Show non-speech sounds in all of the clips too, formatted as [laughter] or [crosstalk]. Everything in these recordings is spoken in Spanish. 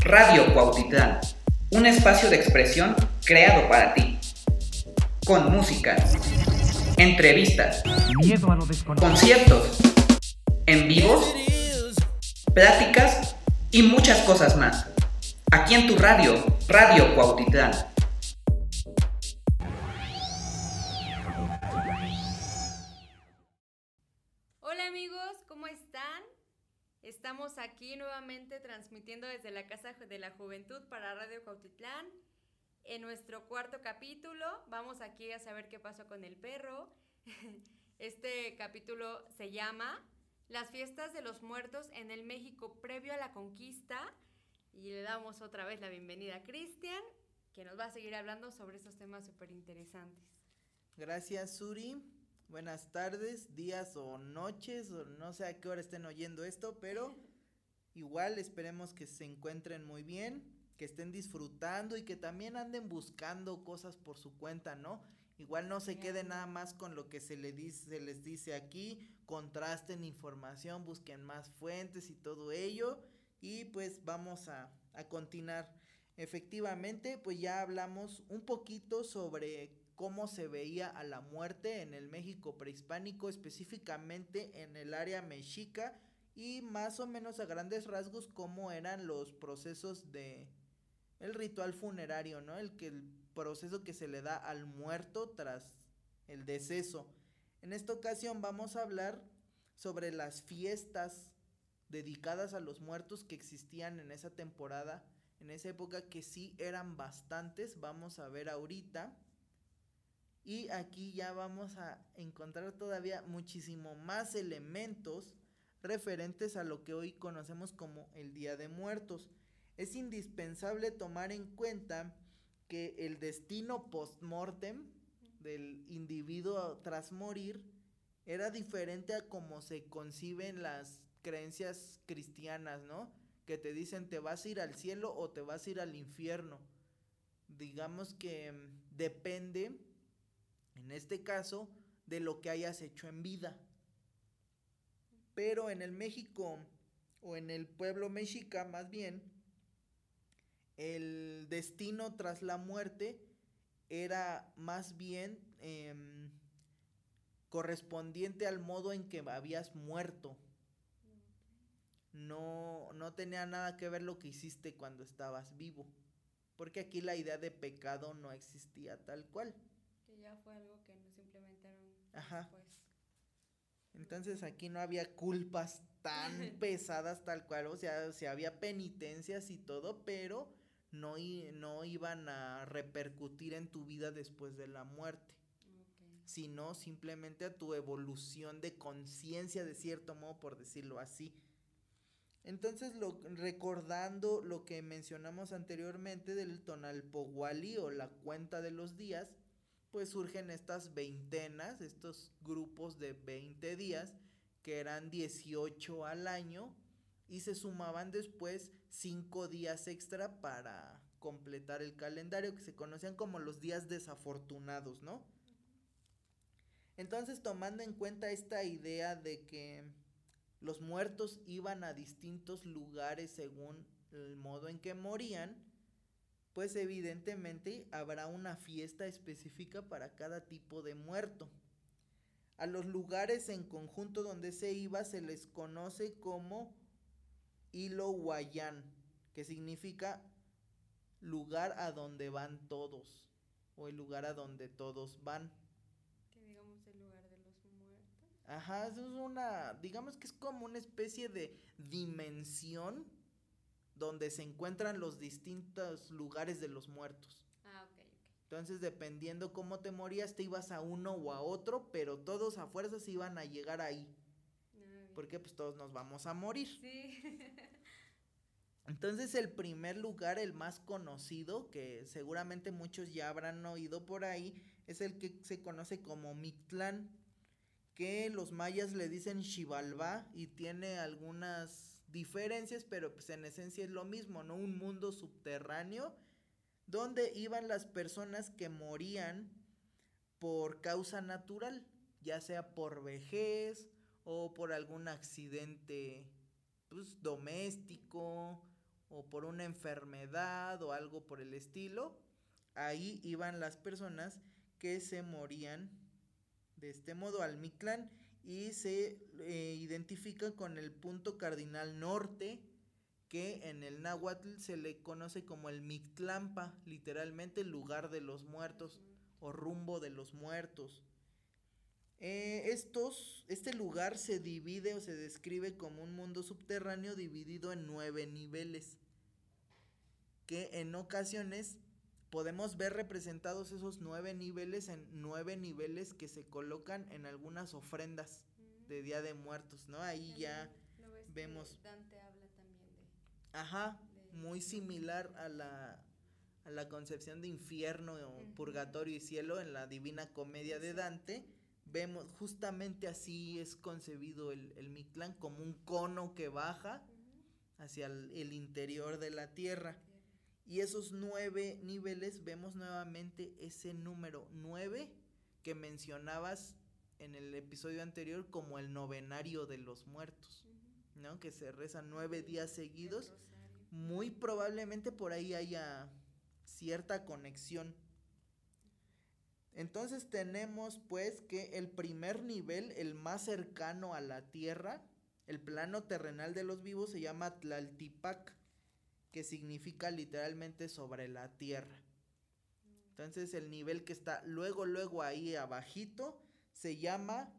Radio Cuautitlán, un espacio de expresión creado para ti. Con música, entrevistas, conciertos, en vivos, pláticas y muchas cosas más. Aquí en tu radio, Radio Cuautitlán. Aquí nuevamente transmitiendo desde la Casa de la Juventud para Radio Cuautitlán. En nuestro cuarto capítulo vamos aquí a saber qué pasó con el perro. [laughs] Este capítulo se llama Las fiestas de los muertos en el México previo a la conquista. Y le damos otra vez la bienvenida a Cristian, que nos va a seguir hablando sobre estos temas súper interesantes. Gracias, Suri. Buenas tardes, días o noches, o no sé a qué hora estén oyendo esto, pero [laughs] igual esperemos que se encuentren muy bien, que estén disfrutando y que también anden buscando cosas por su cuenta, ¿no? Igual no se queden nada más con lo que se, les dice, se les dice aquí, contrasten información, busquen más fuentes y todo ello. Y pues vamos a, a continuar. Efectivamente, pues ya hablamos un poquito sobre cómo se veía a la muerte en el México prehispánico, específicamente en el área mexica y más o menos a grandes rasgos cómo eran los procesos de el ritual funerario, ¿no? El que el proceso que se le da al muerto tras el deceso. En esta ocasión vamos a hablar sobre las fiestas dedicadas a los muertos que existían en esa temporada, en esa época que sí eran bastantes, vamos a ver ahorita. Y aquí ya vamos a encontrar todavía muchísimo más elementos referentes a lo que hoy conocemos como el Día de Muertos. Es indispensable tomar en cuenta que el destino post-mortem del individuo tras morir era diferente a cómo se conciben las creencias cristianas, ¿no? Que te dicen te vas a ir al cielo o te vas a ir al infierno. Digamos que mm, depende en este caso, de lo que hayas hecho en vida. Pero en el México, o en el pueblo mexica más bien, el destino tras la muerte era más bien em, correspondiente al modo en que habías muerto. No, no tenía nada que ver lo que hiciste cuando estabas vivo. Porque aquí la idea de pecado no existía tal cual fue algo que nos implementaron Ajá. Entonces aquí no había culpas tan [laughs] pesadas tal cual, o sea, había penitencias y todo, pero no, no iban a repercutir en tu vida después de la muerte, sino simplemente a tu evolución de conciencia de cierto modo, por decirlo así. Entonces, lo, recordando lo que mencionamos anteriormente del Tonalpohuali o la cuenta de los días, pues surgen estas veintenas, estos grupos de 20 días, que eran 18 al año, y se sumaban después 5 días extra para completar el calendario, que se conocían como los días desafortunados, ¿no? Entonces, tomando en cuenta esta idea de que los muertos iban a distintos lugares según el modo en que morían, pues evidentemente habrá una fiesta específica para cada tipo de muerto. A los lugares en conjunto donde se iba se les conoce como Ilohuayán, que significa lugar a donde van todos, o el lugar a donde todos van. Que digamos el lugar de los muertos. Ajá, eso es una, digamos que es como una especie de dimensión donde se encuentran los distintos lugares de los muertos. Ah, ok, ok. Entonces, dependiendo cómo te morías, te ibas a uno o a otro, pero todos a fuerzas iban a llegar ahí. Ah, porque pues todos nos vamos a morir. Sí. [laughs] Entonces el primer lugar, el más conocido, que seguramente muchos ya habrán oído por ahí, es el que se conoce como Mictlán, que los mayas le dicen Xibalbá y tiene algunas diferencias, pero pues en esencia es lo mismo, ¿no? Un mundo subterráneo donde iban las personas que morían por causa natural, ya sea por vejez o por algún accidente pues, doméstico o por una enfermedad o algo por el estilo, ahí iban las personas que se morían de este modo al Mictlán y se eh, identifica con el punto cardinal norte que en el náhuatl se le conoce como el Mictlampa, literalmente el lugar de los muertos o rumbo de los muertos. Eh, este lugar se divide o se describe como un mundo subterráneo dividido en nueve niveles, que en ocasiones podemos ver representados esos nueve niveles en nueve niveles que se colocan en algunas ofrendas de Día de Muertos, ¿no? Ahí ya vemos... Dante habla también de... Ajá, muy similar a la, a la concepción de infierno, purgatorio y cielo en la Divina Comedia de Dante. Vemos justamente así es concebido el, el Mictlán como un cono que baja hacia el, interior de la tierra. Y esos nueve niveles vemos nuevamente ese número nueve que mencionabas en el episodio anterior como el novenario de los muertos, ¿no? Que se reza nueve días seguidos. Muy probablemente por ahí haya cierta conexión entonces tenemos pues que el primer nivel, el más cercano a la tierra, el plano terrenal de los vivos se llama Tlaltipac, que significa literalmente sobre la tierra. Entonces el nivel que está luego, luego ahí abajito se llama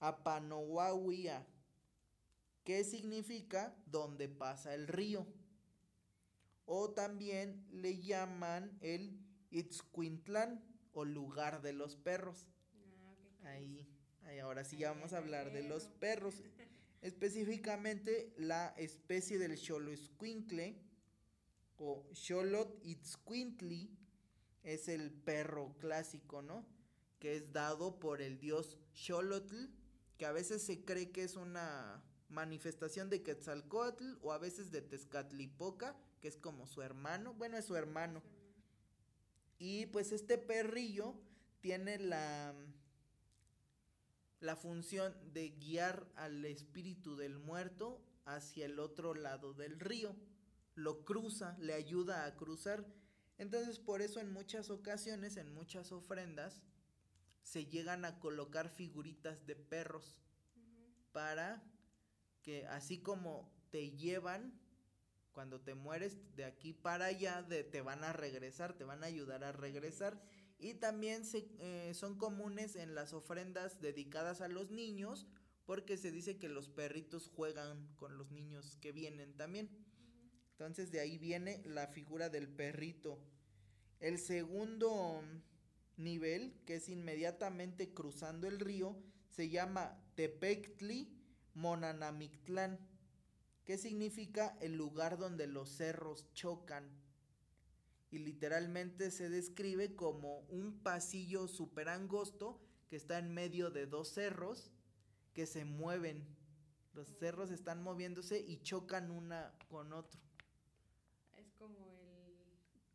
Apanohuahuia, que significa donde pasa el río. O también le llaman el Itzcuintlán o lugar de los perros. Ah, ahí, ahí, ahora sí ya vamos a hablar de los perros. [laughs] Específicamente la especie del Xoloescuincle o Xolot itzcuintli es el perro clásico, ¿no? Que es dado por el dios Xolotl, que a veces se cree que es una manifestación de Quetzalcoatl o a veces de Tezcatlipoca, que es como su hermano, bueno, es su hermano. Y pues este perrillo tiene la, la función de guiar al espíritu del muerto hacia el otro lado del río. Lo cruza, le ayuda a cruzar. Entonces por eso en muchas ocasiones, en muchas ofrendas, se llegan a colocar figuritas de perros para que así como te llevan cuando te mueres de aquí para allá, de, te van a regresar, te van a ayudar a regresar. Y también se, eh, son comunes en las ofrendas dedicadas a los niños, porque se dice que los perritos juegan con los niños que vienen también. Entonces de ahí viene la figura del perrito. El segundo nivel, que es inmediatamente cruzando el río, se llama Tepectli Monanamictlán que significa el lugar donde los cerros chocan. Y literalmente se describe como un pasillo súper angosto que está en medio de dos cerros que se mueven. Los cerros están moviéndose y chocan una con otro. Es como el,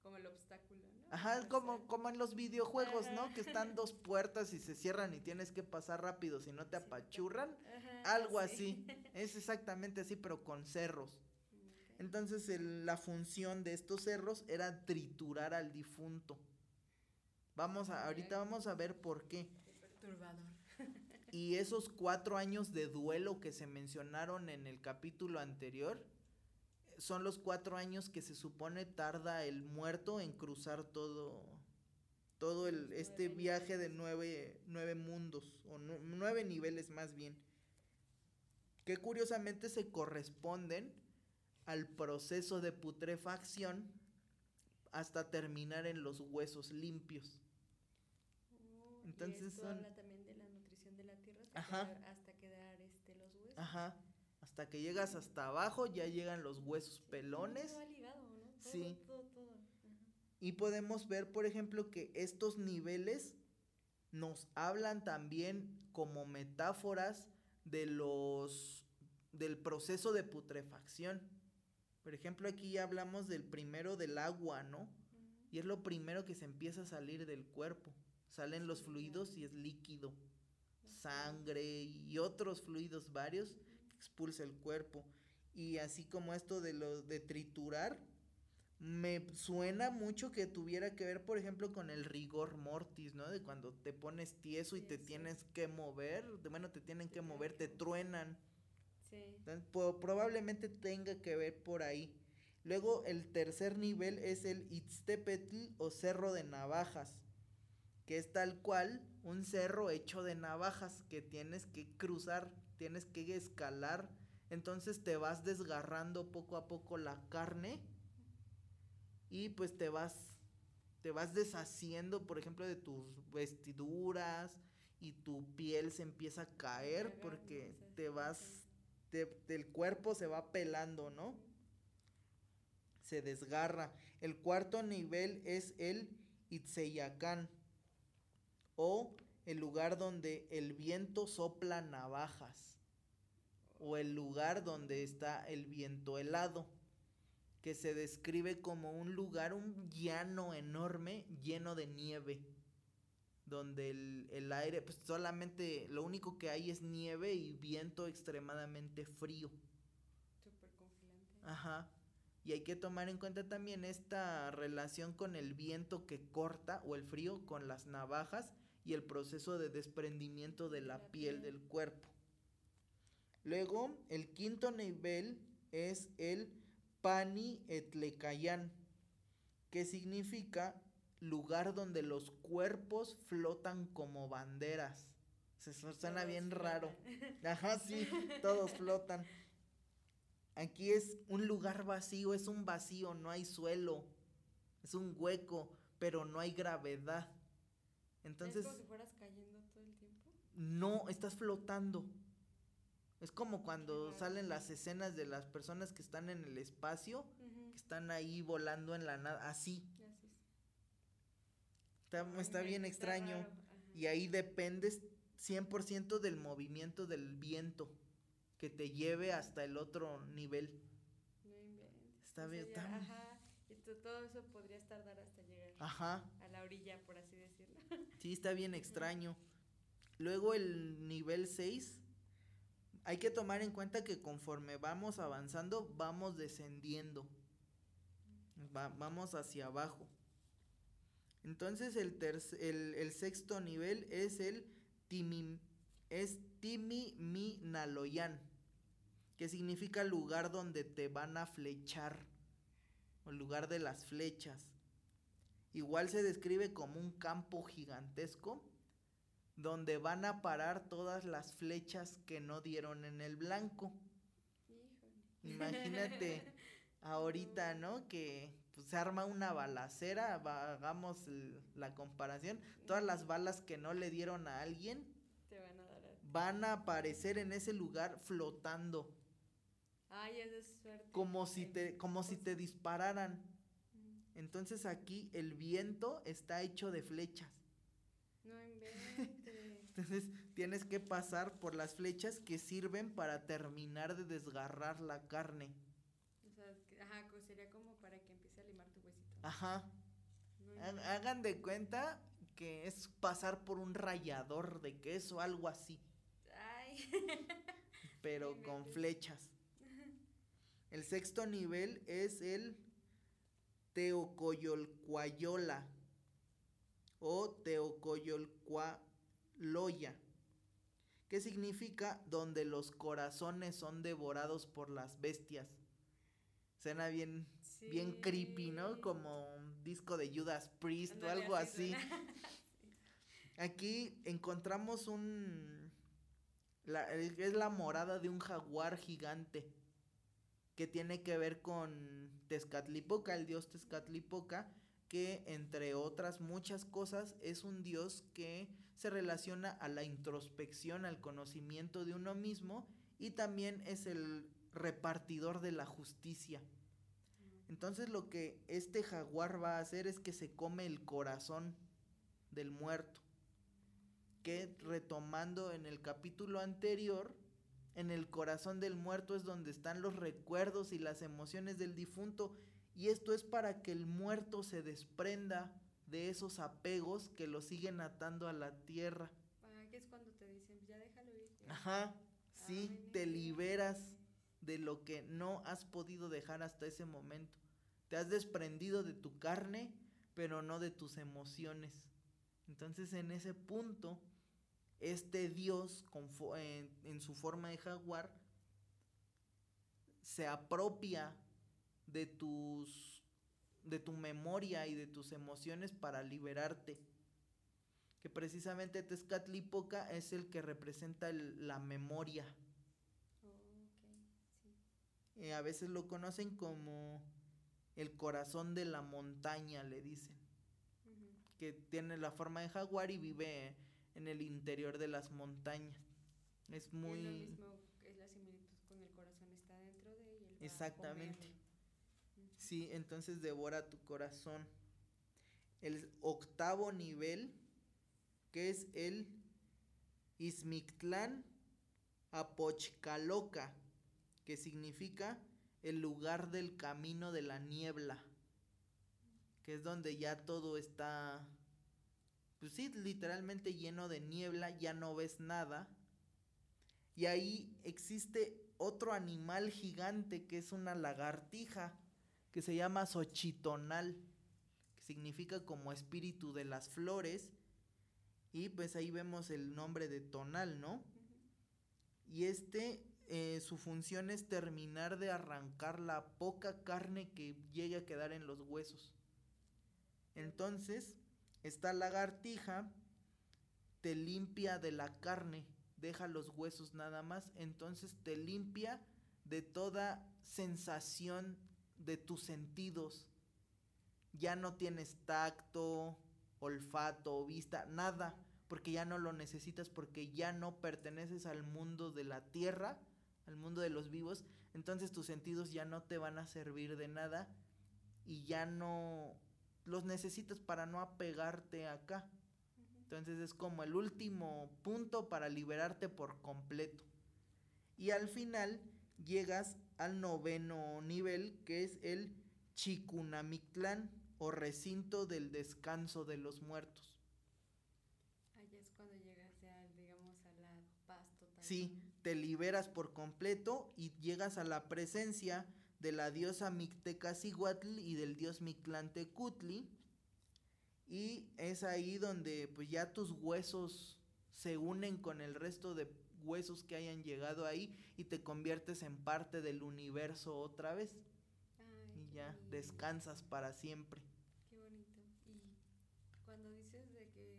como el obstáculo, ¿no? Ajá, como, como en los videojuegos, ¿no? Que están dos puertas y se cierran y tienes que pasar rápido, si no te apachurran. Algo así. [laughs] Es exactamente así, pero con cerros. Entonces la función de estos cerros era triturar al difunto. Vamos a, ahorita vamos a ver por qué. Perturbador. y esos cuatro años de duelo que se mencionaron en el capítulo anterior, son los cuatro años que se supone tarda el muerto en cruzar todo, todo el, este viaje de nueve, nueve mundos, o nueve niveles más bien que curiosamente se corresponden al proceso de putrefacción hasta terminar en los huesos limpios. Oh, Entonces y habla también de la nutrición de la tierra hasta, Quedar, este, los huesos. Ajá. Hasta que llegas hasta abajo ya llegan los huesos pelones. sí. Y podemos ver, por ejemplo, que estos niveles nos hablan también como metáforas de los del proceso de putrefacción. Por ejemplo, aquí ya hablamos del primero del agua, ¿no? Y es lo primero que se empieza a salir del cuerpo. Salen los fluidos y es líquido. sangre y otros fluidos varios expulsa el cuerpo. Y así como esto de lo de triturar, me suena mucho que tuviera que ver, por ejemplo, con el rigor mortis, ¿no? De cuando te pones tieso y te tienes que mover, de, bueno, te tienen que mover, te truenan. Sí. probablemente tenga que ver por ahí. Luego el tercer nivel es el Itztepetl o Cerro de Navajas, que es tal cual un cerro hecho de navajas que tienes que cruzar, tienes que escalar, entonces te vas desgarrando poco a poco la carne y pues te vas te vas deshaciendo, por ejemplo, de tus vestiduras y tu piel se empieza a caer porque te vas del cuerpo se va pelando, ¿no? Se desgarra. El cuarto nivel es el Itzeyacán o el lugar donde el viento sopla navajas o el lugar donde está el viento helado que se describe como un lugar, un llano enorme lleno de nieve, donde el, aire, pues solamente lo único que hay es nieve y viento extremadamente frío. Súper confilante. Ajá. Y hay que tomar en cuenta también esta relación con el viento que corta o el frío con las navajas y el proceso de desprendimiento de la, piel del cuerpo. Luego, el quinto nivel es el Pani Etlecayan, que significa lugar donde los cuerpos flotan como banderas. Se suena bien raro. [laughs] Ajá, sí, todos flotan. Aquí es un lugar vacío, es un vacío, no hay suelo. Es un hueco, pero no hay gravedad. Entonces. ¿Es como si fueras cayendo todo el tiempo? No, estás flotando. Es como cuando salen las escenas de las personas que están en el espacio, que están ahí volando en la nada, así. Está, está bien extraño. Y ahí dependes 100% del movimiento del viento que te lleve hasta el otro nivel. Está bien. está... Ajá. Y todo eso podría tardar hasta llegar a la orilla, por así decirlo. Sí, está bien extraño. Luego el nivel 6 hay que tomar en cuenta que conforme vamos avanzando, vamos descendiendo. vamos hacia abajo. Entonces el, el, sexto nivel es el timi, es Timiminaloyan, que significa lugar donde te van a flechar, o lugar de las flechas. Igual se describe como un campo gigantesco donde van a parar todas las flechas que no dieron en el blanco. Imagínate [laughs] ahorita, ¿no? Que pues, se arma una balacera, hagamos la comparación, todas las balas que no le dieron a alguien van, a dar van a aparecer en ese lugar flotando. Ay, es de suerte. Como si te, como si te dispararan. Entonces aquí el viento está hecho de flechas. No [laughs] Entonces tienes que pasar por las flechas que sirven para terminar de desgarrar la carne. O sea, ajá, sería como para que empiece a limar tu huesito. Ajá. Hagan de cuenta que es pasar por un rallador de queso, algo así. Ay. Pero [laughs] con flechas. [laughs] El sexto nivel es el Teocoyolcuayola o Teocoyolcualoya, que significa donde los corazones son devorados por las bestias. Suena bien, bien creepy, ¿no? Como un disco de Judas Priest o algo así. [laughs] Aquí encontramos un... es la morada de un jaguar gigante que tiene que ver con Tezcatlipoca, el dios Tezcatlipoca, que entre otras muchas cosas es un Dios que se relaciona a la introspección, al conocimiento de uno mismo y también es el repartidor de la justicia. Entonces lo que este jaguar va a hacer es que se come el corazón del muerto. Que retomando en el capítulo anterior, en el corazón del muerto es donde están los recuerdos y las emociones del difunto y esto es para que el muerto se desprenda de esos apegos que lo siguen atando a la tierra. Ah, que es cuando te dicen, ya Ajá, sí, te liberas de lo que no has podido dejar hasta ese momento. Te has desprendido de tu carne, pero no de tus emociones. Entonces en ese punto, este Dios en, en su forma de jaguar se apropia de tus de tu memoria y de tus emociones para liberarte. Que precisamente Tezcatlipoca es el que representa la memoria. Eh, a veces lo conocen como el corazón de la montaña, le dicen. Que tiene la forma de jaguar y vive en el interior de las montañas. Es muy... Es lo mismo, es la similitud con el corazón, está dentro de él. Exactamente. Sí, entonces devora tu corazón. El octavo nivel, que es el Ismictlán Apochcaloca, que significa el lugar del camino de la niebla, que es donde ya todo está, pues sí, literalmente lleno de niebla, ya no ves nada. Y ahí existe otro animal gigante que es una lagartija que se llama Xochitonal, que significa como espíritu de las flores. Y pues ahí vemos el nombre de tonal, ¿no? Y este, eh, su función es terminar de arrancar la poca carne que llegue a quedar en los huesos. Entonces, esta lagartija te limpia de la carne, deja los huesos nada más, entonces te limpia de toda sensación de tus sentidos. Ya no tienes tacto, olfato, vista, nada, porque ya no lo necesitas, porque ya no perteneces al mundo de la tierra, al mundo de los vivos, entonces tus sentidos ya no te van a servir de nada y ya no los necesitas para no apegarte acá. Entonces es como el último punto para liberarte por completo. Y al final llegas al noveno nivel, que es el Chicunamictlán o recinto del descanso de los muertos. Allá es cuando llegas ya, digamos, a la paz total. Sí, te liberas por completo y llegas a la presencia de la diosa Mictecaciguatl y del dios Mictlantecutli. Y es ahí donde pues ya tus huesos se unen con el resto de huesos que hayan llegado ahí y te conviertes en parte del universo otra vez. y ya descansas para siempre. Qué bonito. Y cuando dices de que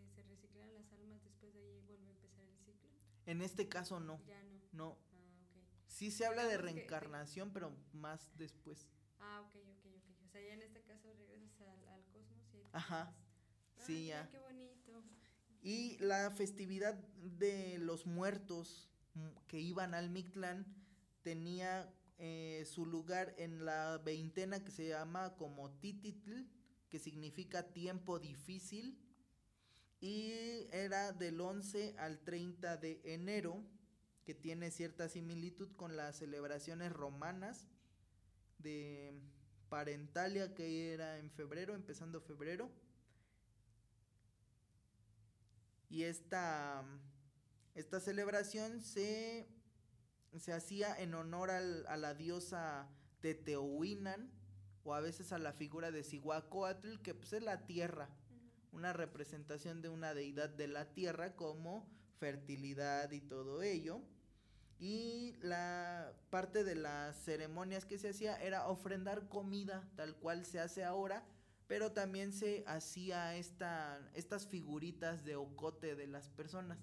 Sí se habla de reencarnación, pero más después. Ah, ok, ok, ok. O sea, ya en este caso regresas al, cosmos y ahí Ajá. sí, ya. Qué bonito. Y la festividad de los muertos mm, que iban al Mictlán tenía eh, su lugar en la veintena que se llama como Tititl, que significa tiempo difícil, y era del 11 al 30 de enero, que tiene cierta similitud con las celebraciones romanas de Parentalia, que era en febrero, empezando febrero y esta, esta celebración se, se hacía en honor al, a la diosa Tetehuinan o a veces a la figura de Cihuacóatl, que pues es la tierra, una representación de una deidad de la tierra como fertilidad y todo ello. Y la parte de las ceremonias que se hacía era ofrendar comida, tal cual se hace ahora, pero también se hacía esta, estas figuritas de ocote de las personas.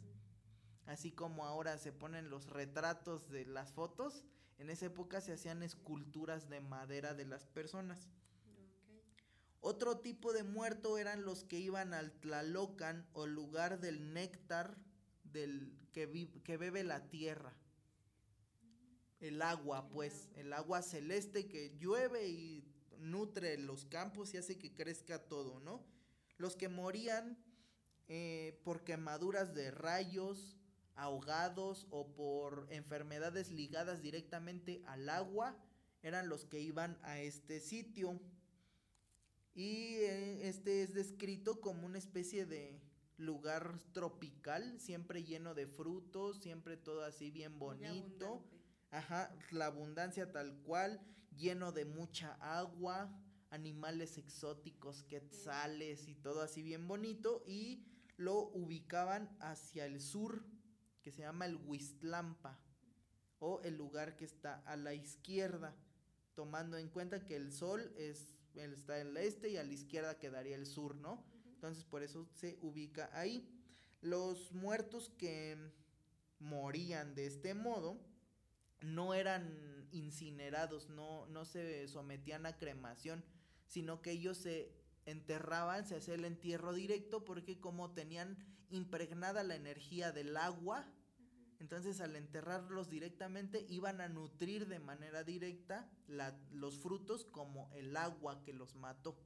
Así como ahora se ponen los retratos de las fotos, en esa época se hacían esculturas de madera de las personas. Otro tipo de muerto eran los que iban al Tlalocan o lugar del néctar del que, que bebe la tierra. El agua, pues, el agua celeste que llueve y nutre los campos y hace que crezca todo, ¿no? Los que morían eh, por quemaduras de rayos, ahogados o por enfermedades ligadas directamente al agua, eran los que iban a este sitio. Y eh, este es descrito como una especie de lugar tropical, siempre lleno de frutos, siempre todo así bien bonito. Ajá, la abundancia tal cual, lleno de mucha agua, animales exóticos, quetzales y todo así bien bonito. Y lo ubicaban hacia el sur, que se llama el Huistlampa, o el lugar que está a la izquierda, tomando en cuenta que el sol es, está en el este y a la izquierda quedaría el sur, ¿no? Entonces por eso se ubica ahí. Los muertos que morían de este modo no eran incinerados, no, no se sometían a cremación, sino que ellos se enterraban, se hacía el entierro directo porque como tenían impregnada la energía del agua, entonces al enterrarlos directamente iban a nutrir de manera directa los frutos como el agua que los mató.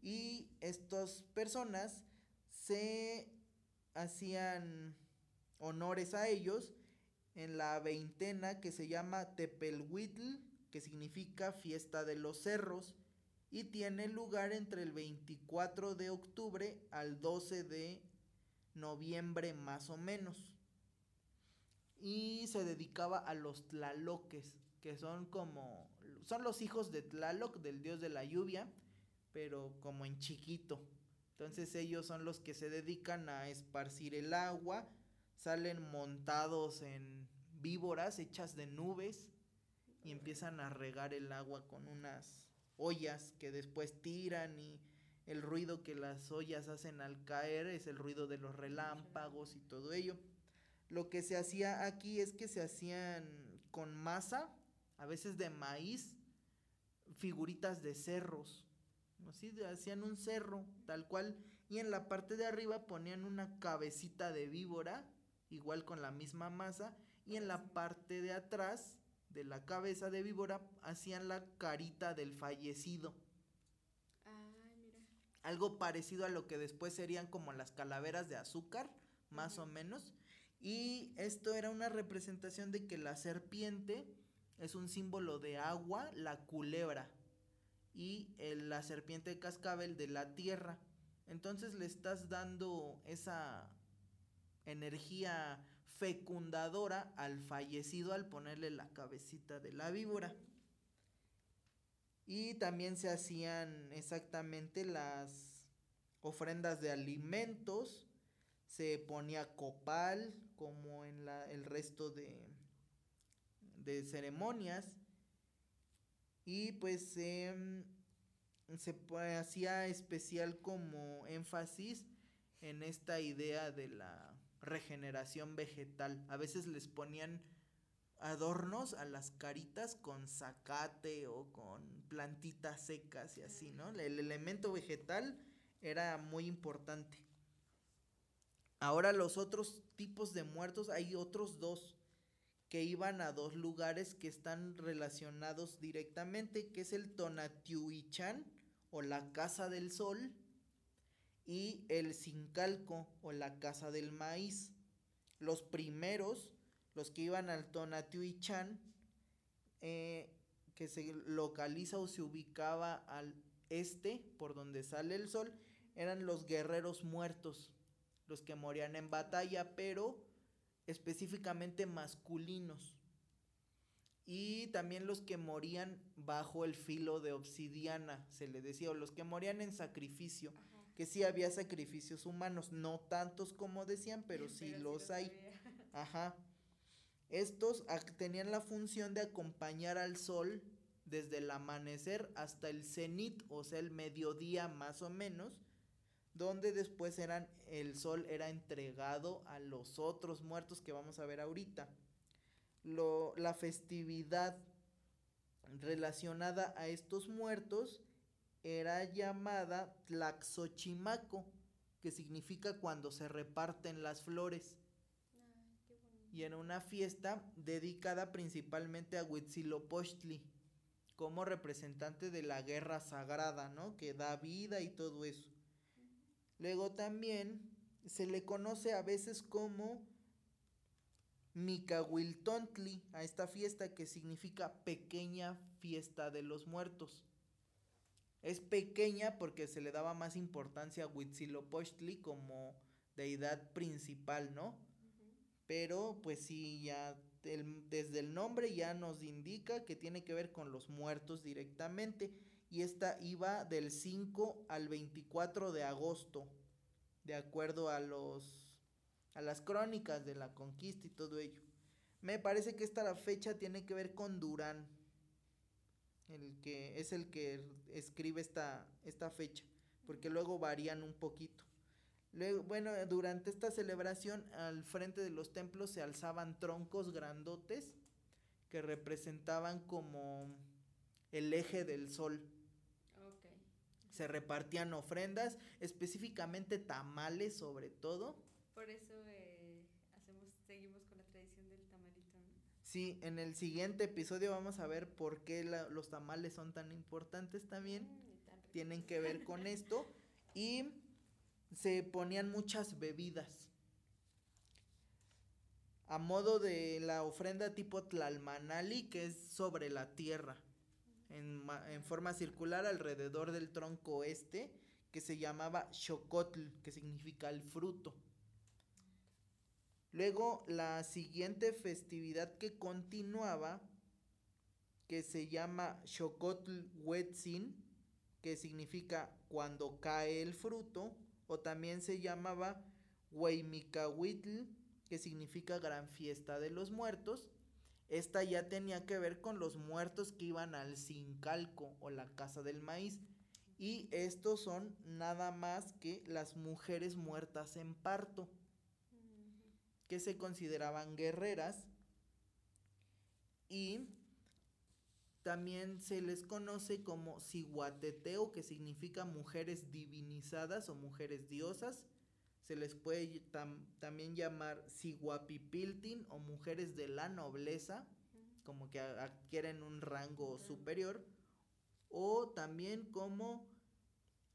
Y estas personas se hacían honores a ellos en la veintena que se llama Tepelhuitl, que significa fiesta de los cerros, y tiene lugar entre el 24 de octubre al 12 de noviembre más o menos. Y se dedicaba a los tlaloques, que son como son los hijos de Tlaloc, del dios de la lluvia, pero como en chiquito. Entonces ellos son los que se dedican a esparcir el agua, salen montados en víboras hechas de nubes y empiezan a regar el agua con unas ollas que después tiran y el ruido que las ollas hacen al caer es el ruido de los relámpagos y todo ello. Lo que se hacía aquí es que se hacían con masa, a veces de maíz, figuritas de cerros Así hacían un cerro, tal cual. Y en la parte de arriba ponían una cabecita de víbora, igual con la misma masa. Y en la parte de atrás de la cabeza de víbora hacían la carita del fallecido. Algo parecido a lo que después serían como las calaveras de azúcar, más o menos. Y esto era una representación de que la serpiente es un símbolo de agua, la culebra y la serpiente de cascabel de la tierra. Entonces le estás dando esa energía fecundadora al fallecido al ponerle la cabecita de la víbora. Y también se hacían exactamente las ofrendas de alimentos, se ponía copal como en la, el resto de, de ceremonias y pues em, se hacía especial como énfasis en esta idea de la regeneración vegetal. A veces les ponían adornos a las caritas con zacate o con plantitas secas y así, ¿no? El elemento vegetal era muy importante. Ahora los otros tipos de muertos, hay otros dos que iban a dos lugares que están relacionados directamente, que es el Tonatiuhichan o la Casa del Sol y el Sincalco o la Casa del Maíz. Los primeros, los que iban al Tonatiuhichan, eh, que se localiza o se ubicaba al este, por donde sale el sol, eran los guerreros muertos, los que morían en batalla, pero específicamente masculinos. Y también los que morían bajo el filo de obsidiana, se le decía, o los que morían en sacrificio, que sí había sacrificios humanos, no tantos como decían, pero sí los hay. [laughs] Ajá. Estos tenían la función de acompañar al sol desde el amanecer hasta el cenit, o sea, el mediodía más o menos, donde después eran el sol era entregado a los otros muertos que vamos a ver ahorita. Lo, la festividad relacionada a estos muertos era llamada Tlaxochimaco, que significa cuando se reparten las flores. y era una fiesta dedicada principalmente a Huitzilopochtli, como representante de la guerra sagrada, ¿no? Que da vida y todo eso. Luego también se le conoce a veces como Micahuiltontli a esta fiesta que significa pequeña fiesta de los muertos. Es pequeña porque se le daba más importancia a Huitzilopochtli como deidad principal, ¿no? Pero pues sí, ya desde el nombre ya nos indica que tiene que ver con los muertos directamente. Y esta iba del 5 al 24 de agosto, de acuerdo a los a las crónicas de la conquista y todo ello. Me parece que esta fecha tiene que ver con Durán, el que es el que escribe esta, esta fecha, porque luego varían un poquito. Luego, bueno, durante esta celebración al frente de los templos se alzaban troncos grandotes que representaban como el eje del sol. Se repartían ofrendas, específicamente tamales sobre todo. Por eso eh, hacemos, seguimos con la tradición del tamalito. Sí, en el siguiente episodio vamos a ver por qué los tamales son tan importantes también. Mm, Tienen que ver con [laughs] esto. Y se ponían muchas bebidas. A modo de la ofrenda tipo Tlalmanali, que es sobre la tierra, en, en forma circular alrededor del tronco este, que se llamaba Xocotl, que significa el fruto. Luego, la siguiente festividad que continuaba, que se llama Xocotl Huetzin, que significa cuando cae el fruto, o también se llamaba Huaymicahuitl, que significa gran fiesta de los muertos. Esta ya tenía que ver con los muertos que iban al Cincalco o la casa del maíz. Y estos son nada más que las mujeres muertas en parto, que se consideraban guerreras. Y también se les conoce como Siguateteo, que significa mujeres divinizadas o mujeres diosas. Se les puede también llamar Siguapipiltin o mujeres de la nobleza, como que adquieren un rango superior. O también como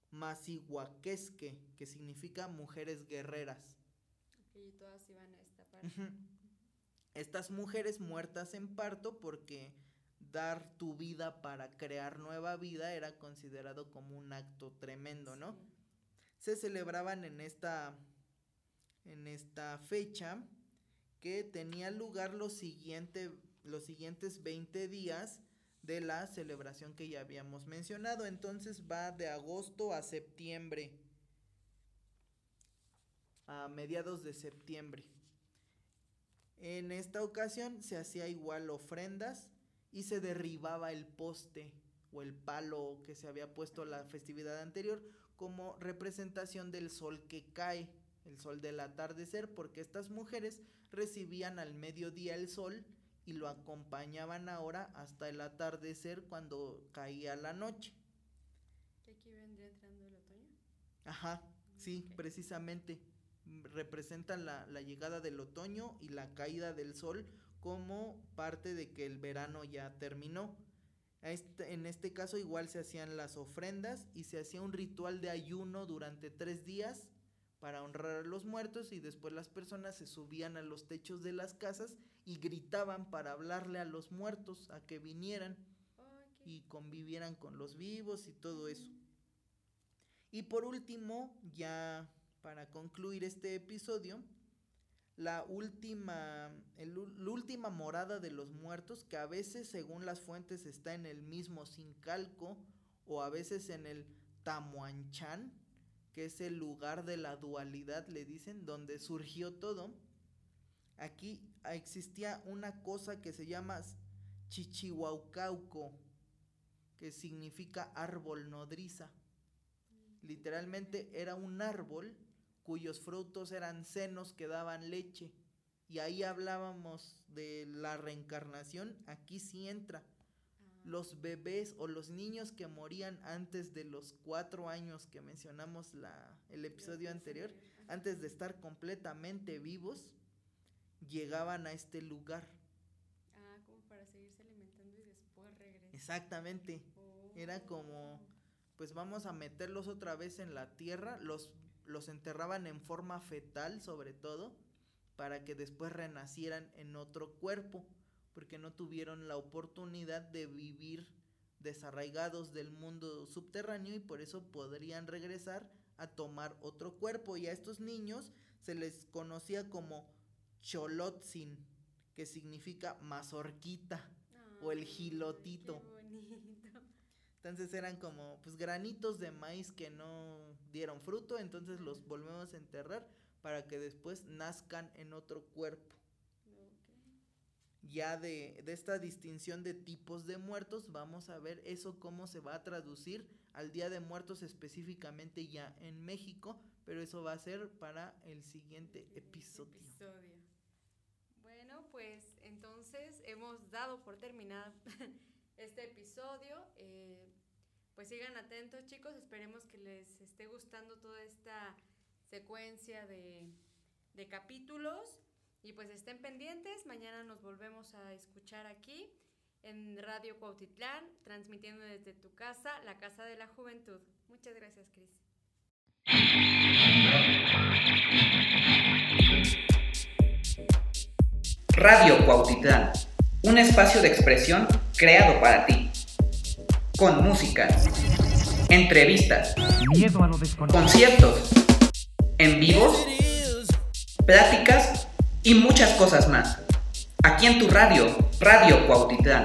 Masiguaquesque, que significa mujeres guerreras. y todas iban Estas mujeres muertas en parto porque dar tu vida para crear nueva vida era considerado como un acto tremendo, ¿no? Se celebraban en esta en esta fecha que tenía lugar los, siguiente, los siguientes 20 días de la celebración que ya habíamos mencionado. Entonces va de agosto a septiembre, a mediados de septiembre. En esta ocasión se hacía igual ofrendas y se derribaba el poste o el palo que se había puesto la festividad anterior como representación del sol que cae, el sol del atardecer, porque estas mujeres recibían al mediodía el sol y lo acompañaban ahora hasta el atardecer cuando caía la noche. ¿Que aquí vendría entrando el otoño? Ajá, sí, precisamente. Representan la, la llegada del otoño y la caída del sol como parte de que el verano ya terminó. Este, en este caso igual se hacían las ofrendas y se hacía un ritual de ayuno durante tres días para honrar a los muertos y después las personas se subían a los techos de las casas y gritaban para hablarle a los muertos a que vinieran y convivieran con los vivos y todo eso. Y por último, ya para concluir este episodio, la última, la última morada de los muertos, que a veces según las fuentes está en el mismo Sincalco o a veces en el Tamuanchan, que es el lugar de la dualidad, le dicen, donde surgió todo. Aquí existía una cosa que se llama Chichihuaucauco, que significa árbol nodriza. Literalmente era un árbol cuyos frutos eran senos que daban leche. Y ahí hablábamos de la reencarnación, aquí sí entra. Ah. Los bebés o los niños que morían antes de los cuatro años que mencionamos la, el episodio anterior, antes de estar completamente vivos, llegaban a este lugar. Ah, como para seguirse alimentando y después regresar. Exactamente. Era oh. como, pues vamos a meterlos otra vez en la tierra. Los los enterraban en forma fetal sobre todo, para que después renacieran en otro cuerpo, porque no tuvieron la oportunidad de vivir desarraigados del mundo subterráneo y por eso podrían regresar a tomar otro cuerpo. Y a estos niños se les conocía como Cholotzin, que significa mazorquita o el gilotito. Entonces eran como pues granitos de maíz que no dieron fruto, entonces los volvemos a enterrar para que después nazcan en otro cuerpo. Ya de, de, esta distinción de tipos de muertos, vamos a ver eso cómo se va a traducir al Día de Muertos específicamente ya en México, pero eso va a ser para el siguiente episodio. episodio. Bueno, pues entonces hemos dado por terminado [laughs] este episodio. Eh, pues sigan atentos chicos, esperemos que les esté gustando toda esta secuencia de, de capítulos y pues estén pendientes, mañana nos volvemos a escuchar aquí en Radio Cuautitlán, transmitiendo desde tu casa, la Casa de la Juventud. Muchas gracias, Cris. Radio Cuautitlán, un espacio de expresión creado para ti. Con música, entrevistas, conciertos, en vivos, pláticas y muchas cosas más. Aquí en tu radio, Radio Cuautitlán